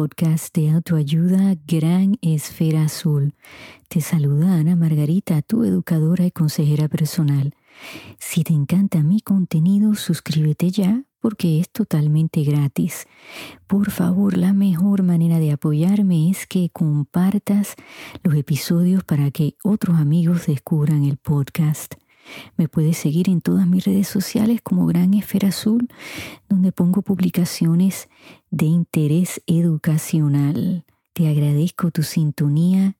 podcast de autoayuda Gran Esfera Azul. Te saluda Ana Margarita, tu educadora y consejera personal. Si te encanta mi contenido, suscríbete ya porque es totalmente gratis. Por favor, la mejor manera de apoyarme es que compartas los episodios para que otros amigos descubran el podcast. Me puedes seguir en todas mis redes sociales como Gran Esfera Azul, donde pongo publicaciones de interés educacional. Te agradezco tu sintonía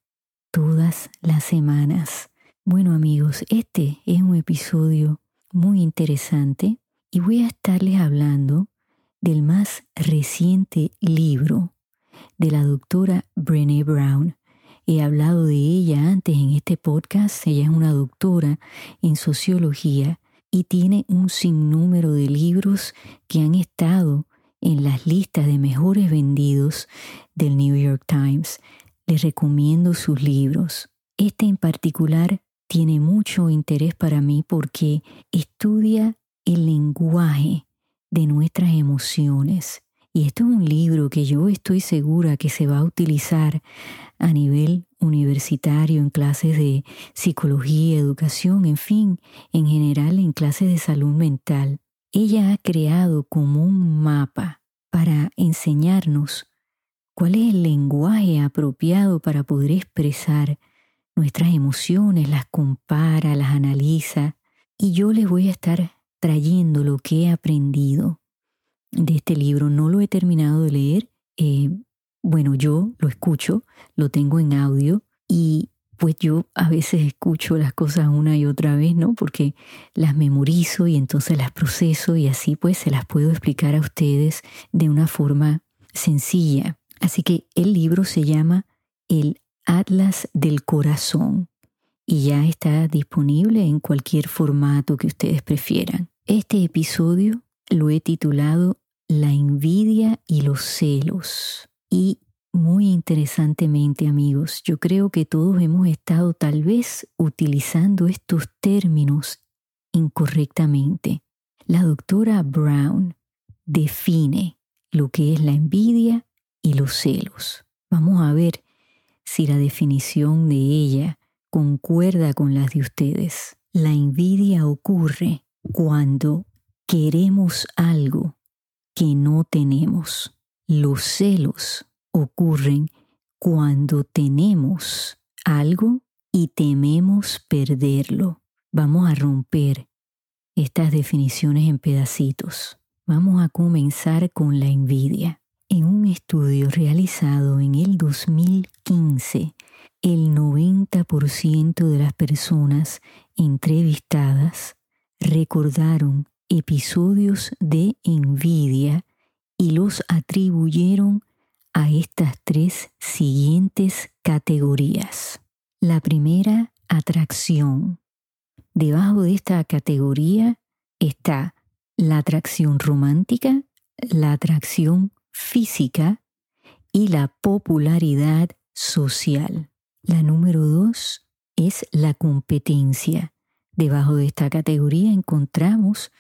todas las semanas. Bueno amigos, este es un episodio muy interesante y voy a estarles hablando del más reciente libro de la doctora Brené Brown He hablado de ella antes en este podcast. Ella es una doctora en sociología y tiene un sinnúmero de libros que han estado en las listas de mejores vendidos del New York Times. Les recomiendo sus libros. Este en particular tiene mucho interés para mí porque estudia el lenguaje de nuestras emociones y esto es un libro que yo estoy segura que se va a utilizar a nivel universitario en clases de psicología, educación, en fin, en general en clases de salud mental. Ella ha creado como un mapa para enseñarnos cuál es el lenguaje apropiado para poder expresar nuestras emociones, las compara, las analiza y yo les voy a estar trayendo lo que he aprendido de este libro. No lo he terminado de leer. Eh, bueno, yo lo escucho, lo tengo en audio y pues yo a veces escucho las cosas una y otra vez, ¿no? Porque las memorizo y entonces las proceso y así pues se las puedo explicar a ustedes de una forma sencilla. Así que el libro se llama El Atlas del Corazón y ya está disponible en cualquier formato que ustedes prefieran. Este episodio lo he titulado La envidia y los celos. Y muy interesantemente, amigos, yo creo que todos hemos estado tal vez utilizando estos términos incorrectamente. La doctora Brown define lo que es la envidia y los celos. Vamos a ver si la definición de ella concuerda con las de ustedes. La envidia ocurre cuando queremos algo que no tenemos. Los celos ocurren cuando tenemos algo y tememos perderlo. Vamos a romper estas definiciones en pedacitos. Vamos a comenzar con la envidia. En un estudio realizado en el 2015, el 90% de las personas entrevistadas recordaron episodios de envidia y los atribuyeron a estas tres siguientes categorías. La primera, atracción. Debajo de esta categoría está la atracción romántica, la atracción física y la popularidad social. La número dos es la competencia. Debajo de esta categoría encontramos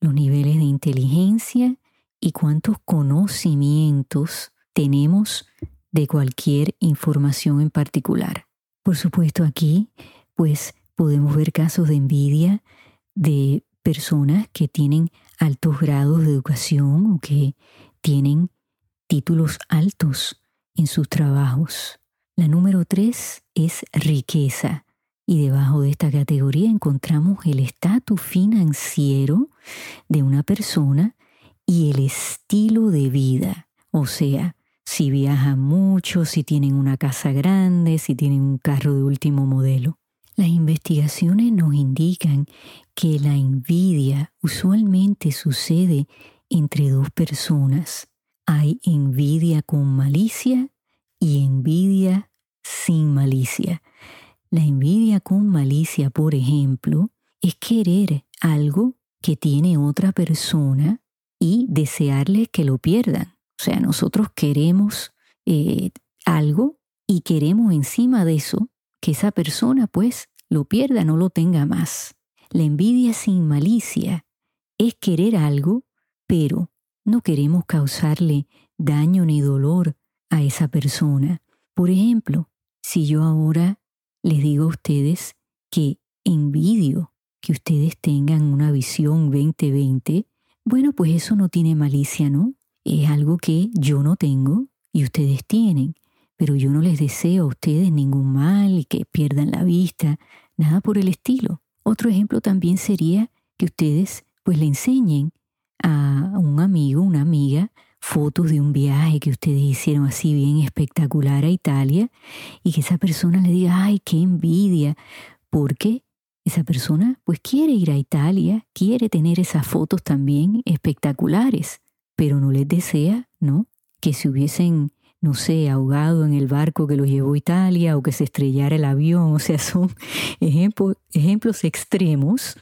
los niveles de inteligencia y cuántos conocimientos tenemos de cualquier información en particular. Por supuesto aquí, pues podemos ver casos de envidia de personas que tienen altos grados de educación o que tienen títulos altos en sus trabajos. La número tres es riqueza. Y debajo de esta categoría encontramos el estatus financiero de una persona y el estilo de vida, o sea, si viajan mucho, si tienen una casa grande, si tienen un carro de último modelo. Las investigaciones nos indican que la envidia usualmente sucede entre dos personas. Hay envidia con malicia y envidia sin malicia. La envidia con malicia, por ejemplo, es querer algo que tiene otra persona y desearle que lo pierdan. O sea, nosotros queremos eh, algo y queremos encima de eso que esa persona pues lo pierda, no lo tenga más. La envidia sin malicia es querer algo pero no queremos causarle daño ni dolor a esa persona. Por ejemplo, si yo ahora les digo a ustedes que envidio que ustedes tengan una visión 2020, bueno, pues eso no tiene malicia, ¿no? Es algo que yo no tengo y ustedes tienen, pero yo no les deseo a ustedes ningún mal y que pierdan la vista, nada por el estilo. Otro ejemplo también sería que ustedes pues le enseñen a un amigo, una amiga, fotos de un viaje que ustedes hicieron así bien espectacular a Italia y que esa persona le diga, ay, qué envidia, porque esa persona pues quiere ir a Italia, quiere tener esas fotos también espectaculares, pero no les desea, ¿no? Que se hubiesen, no sé, ahogado en el barco que los llevó a Italia o que se estrellara el avión, o sea, son ejemplos extremos,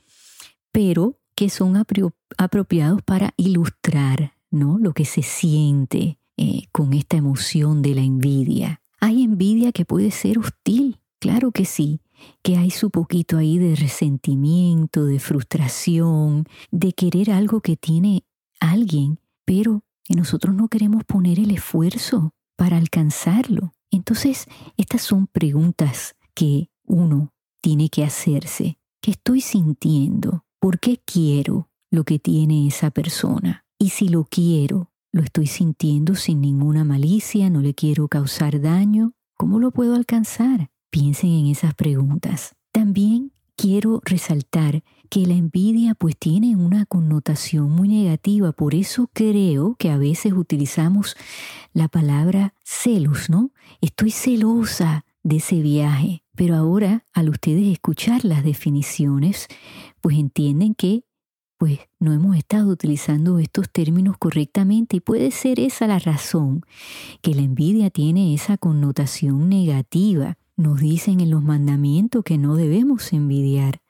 pero que son apropiados para ilustrar ¿no? lo que se siente eh, con esta emoción de la envidia. Hay envidia que puede ser hostil, claro que sí, que hay su poquito ahí de resentimiento, de frustración, de querer algo que tiene alguien, pero que nosotros no queremos poner el esfuerzo para alcanzarlo. Entonces, estas son preguntas que uno tiene que hacerse. ¿Qué estoy sintiendo? ¿Por qué quiero lo que tiene esa persona? Y si lo quiero, lo estoy sintiendo sin ninguna malicia, no le quiero causar daño, ¿cómo lo puedo alcanzar? Piensen en esas preguntas. También quiero resaltar que la envidia pues tiene una connotación muy negativa, por eso creo que a veces utilizamos la palabra celos, ¿no? Estoy celosa de ese viaje, pero ahora al ustedes escuchar las definiciones, pues entienden que pues no hemos estado utilizando estos términos correctamente y puede ser esa la razón, que la envidia tiene esa connotación negativa. Nos dicen en los mandamientos que no debemos envidiar.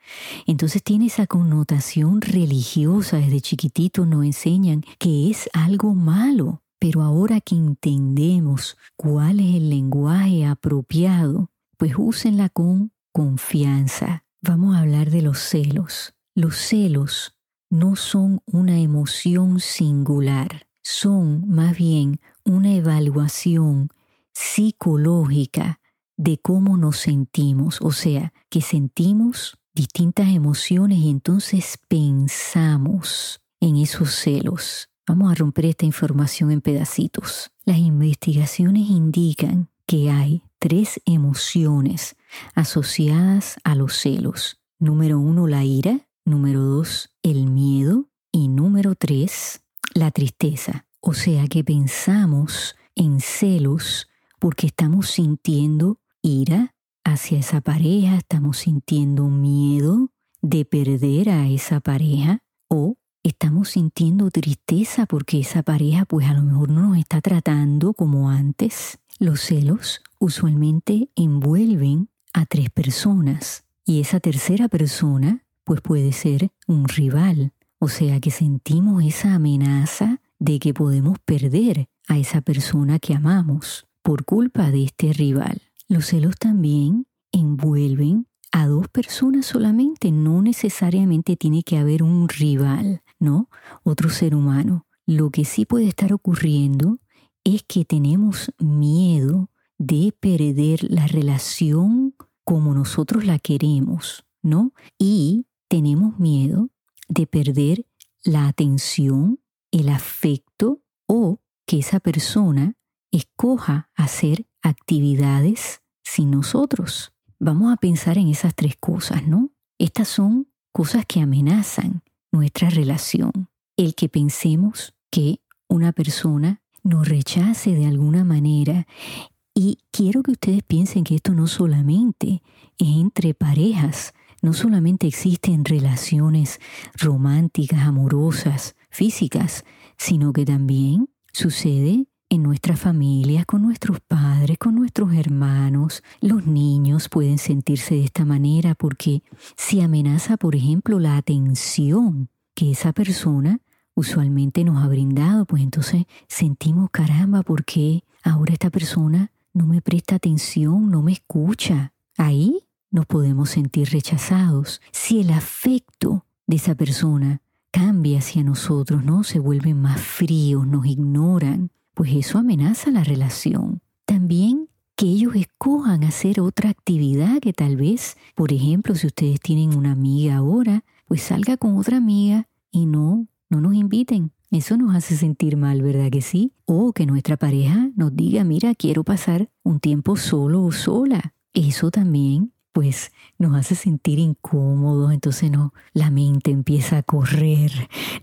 Entonces tiene esa connotación religiosa, desde chiquitito nos enseñan que es algo malo. Pero ahora que entendemos cuál es el lenguaje apropiado, pues úsenla con confianza. Vamos a hablar de los celos. Los celos no son una emoción singular, son más bien una evaluación psicológica de cómo nos sentimos, o sea, que sentimos distintas emociones y entonces pensamos en esos celos. Vamos a romper esta información en pedacitos. Las investigaciones indican que hay tres emociones asociadas a los celos. Número uno, la ira. Número dos, el miedo. Y número tres, la tristeza. O sea que pensamos en celos porque estamos sintiendo ira hacia esa pareja, estamos sintiendo miedo de perder a esa pareja o estamos sintiendo tristeza porque esa pareja pues a lo mejor no nos está tratando como antes. Los celos usualmente envuelven a tres personas y esa tercera persona pues puede ser un rival, o sea que sentimos esa amenaza de que podemos perder a esa persona que amamos por culpa de este rival. Los celos también envuelven a dos personas solamente, no necesariamente tiene que haber un rival, ¿no? Otro ser humano. Lo que sí puede estar ocurriendo es que tenemos miedo de perder la relación como nosotros la queremos, ¿no? Y tenemos miedo de perder la atención, el afecto o que esa persona escoja hacer actividades sin nosotros. Vamos a pensar en esas tres cosas, ¿no? Estas son cosas que amenazan nuestra relación. El que pensemos que una persona nos rechace de alguna manera. Y quiero que ustedes piensen que esto no solamente es entre parejas, no solamente existen relaciones románticas, amorosas, físicas, sino que también sucede en nuestras familias, con nuestros padres, con nuestros hermanos. Los niños pueden sentirse de esta manera porque si amenaza, por ejemplo, la atención que esa persona usualmente nos ha brindado, pues entonces sentimos caramba porque ahora esta persona no me presta atención, no me escucha. Ahí nos podemos sentir rechazados si el afecto de esa persona cambia hacia nosotros, ¿no? Se vuelven más fríos, nos ignoran, pues eso amenaza la relación. También que ellos escojan hacer otra actividad que tal vez, por ejemplo, si ustedes tienen una amiga ahora, pues salga con otra amiga y no, no nos inviten. Eso nos hace sentir mal, ¿verdad que sí? O que nuestra pareja nos diga, mira, quiero pasar un tiempo solo o sola. Eso también pues nos hace sentir incómodos, entonces no, la mente empieza a correr,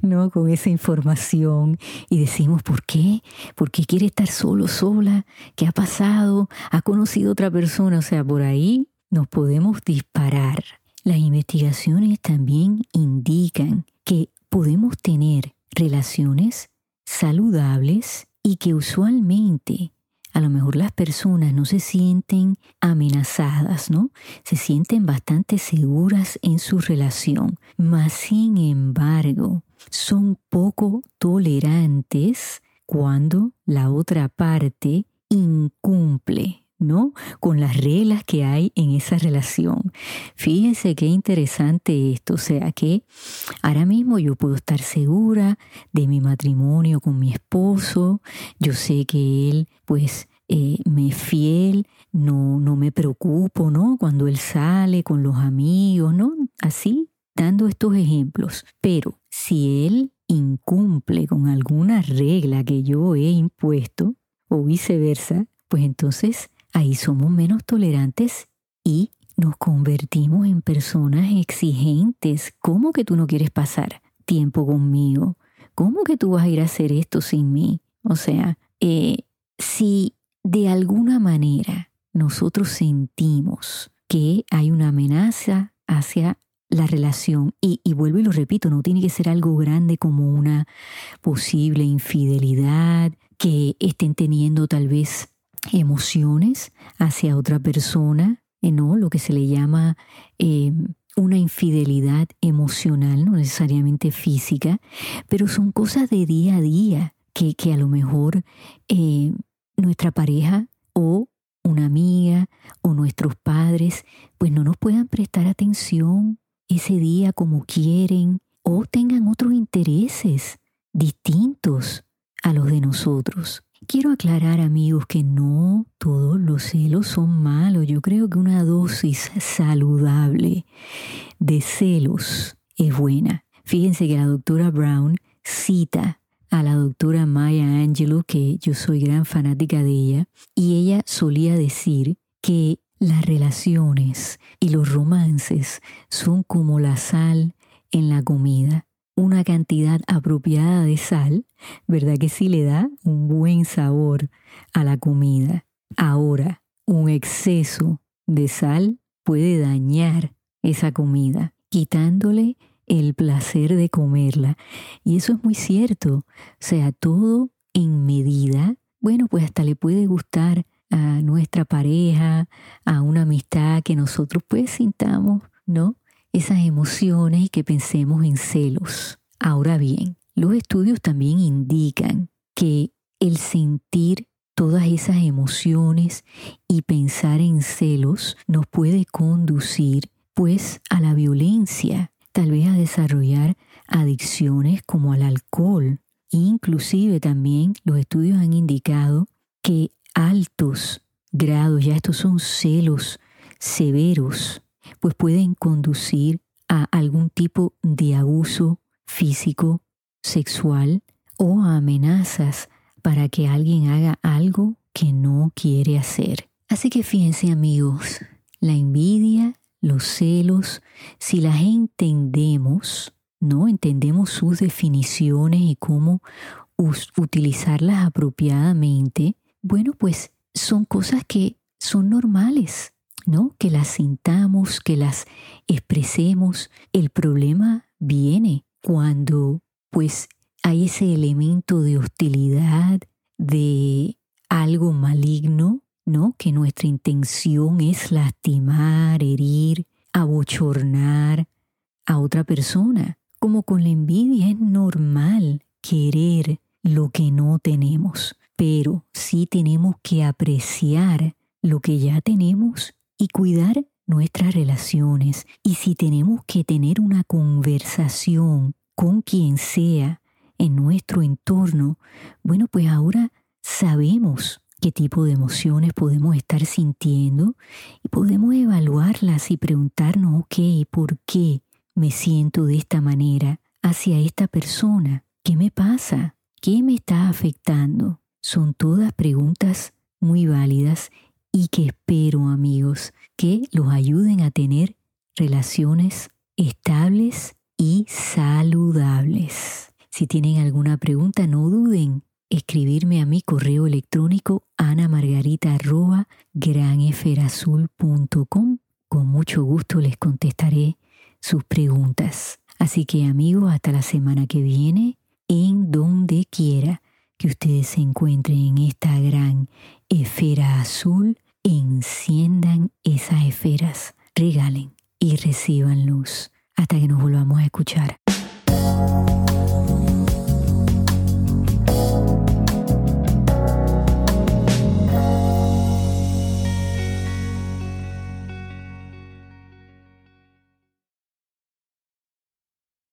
¿no? Con esa información y decimos, ¿por qué? ¿Por qué quiere estar solo, sola? ¿Qué ha pasado? ¿Ha conocido otra persona? O sea, por ahí nos podemos disparar. Las investigaciones también indican que podemos tener relaciones saludables y que usualmente a lo mejor las personas no se sienten amenazadas, ¿no? Se sienten bastante seguras en su relación, mas sin embargo son poco tolerantes cuando la otra parte incumple ¿no? Con las reglas que hay en esa relación. Fíjense qué interesante esto, o sea que ahora mismo yo puedo estar segura de mi matrimonio con mi esposo, yo sé que él pues eh, me es fiel, no, no me preocupo, ¿no? Cuando él sale con los amigos, ¿no? Así, dando estos ejemplos. Pero si él incumple con alguna regla que yo he impuesto, o viceversa, pues entonces ahí somos menos tolerantes y nos convertimos en personas exigentes. ¿Cómo que tú no quieres pasar tiempo conmigo? ¿Cómo que tú vas a ir a hacer esto sin mí? O sea, eh, si de alguna manera nosotros sentimos que hay una amenaza hacia la relación, y, y, vuelvo y lo repito, no tiene que ser algo grande como una posible infidelidad, que estén teniendo tal vez emociones hacia otra persona, eh, ¿no? Lo que se le llama eh, una infidelidad emocional, no necesariamente física, pero son cosas de día a día que, que a lo mejor eh, nuestra pareja o una amiga o nuestros padres pues no nos puedan prestar atención ese día como quieren o tengan otros intereses distintos a los de nosotros. Quiero aclarar amigos que no todos los celos son malos. Yo creo que una dosis saludable de celos es buena. Fíjense que la doctora Brown cita a la doctora Maya Angelou, que yo soy gran fanática de ella, y ella solía decir que las relaciones y los romances son como la sal en la comida una cantidad apropiada de sal, ¿verdad que sí le da un buen sabor a la comida? Ahora, un exceso de sal puede dañar esa comida, quitándole el placer de comerla. Y eso es muy cierto. O sea, todo en medida, bueno, pues hasta le puede gustar a nuestra pareja, a una amistad que nosotros pues sintamos, ¿no? Esas emociones y que pensemos en celos. Ahora bien, los estudios también indican que el sentir todas esas emociones y pensar en celos nos puede conducir pues a la violencia, tal vez a desarrollar adicciones como al alcohol. Inclusive también los estudios han indicado que altos grados, ya estos son celos severos, pues pueden conducir a algún tipo de abuso físico, sexual o a amenazas para que alguien haga algo que no quiere hacer. Así que fíjense amigos, la envidia, los celos, si las entendemos, ¿no? Entendemos sus definiciones y cómo utilizarlas apropiadamente, bueno, pues son cosas que son normales. ¿No? Que las sintamos, que las expresemos. El problema viene cuando pues hay ese elemento de hostilidad, de algo maligno, ¿no? Que nuestra intención es lastimar, herir, abochornar a otra persona. Como con la envidia es normal querer lo que no tenemos, pero sí tenemos que apreciar lo que ya tenemos y cuidar nuestras relaciones. Y si tenemos que tener una conversación con quien sea en nuestro entorno, bueno, pues ahora sabemos qué tipo de emociones podemos estar sintiendo y podemos evaluarlas y preguntarnos, ok, ¿por qué me siento de esta manera hacia esta persona? ¿Qué me pasa? ¿Qué me está afectando? Son todas preguntas muy válidas y que espero, amigos, que los ayuden a tener relaciones estables y saludables. Si tienen alguna pregunta, no duden escribirme a mi correo electrónico anamargarita.granesferazul.com. Con mucho gusto les contestaré sus preguntas. Así que amigos, hasta la semana que viene, en donde quiera que ustedes se encuentren en esta gran esfera azul, enciendan esas esferas, regalen y reciban luz hasta que nos volvamos a escuchar.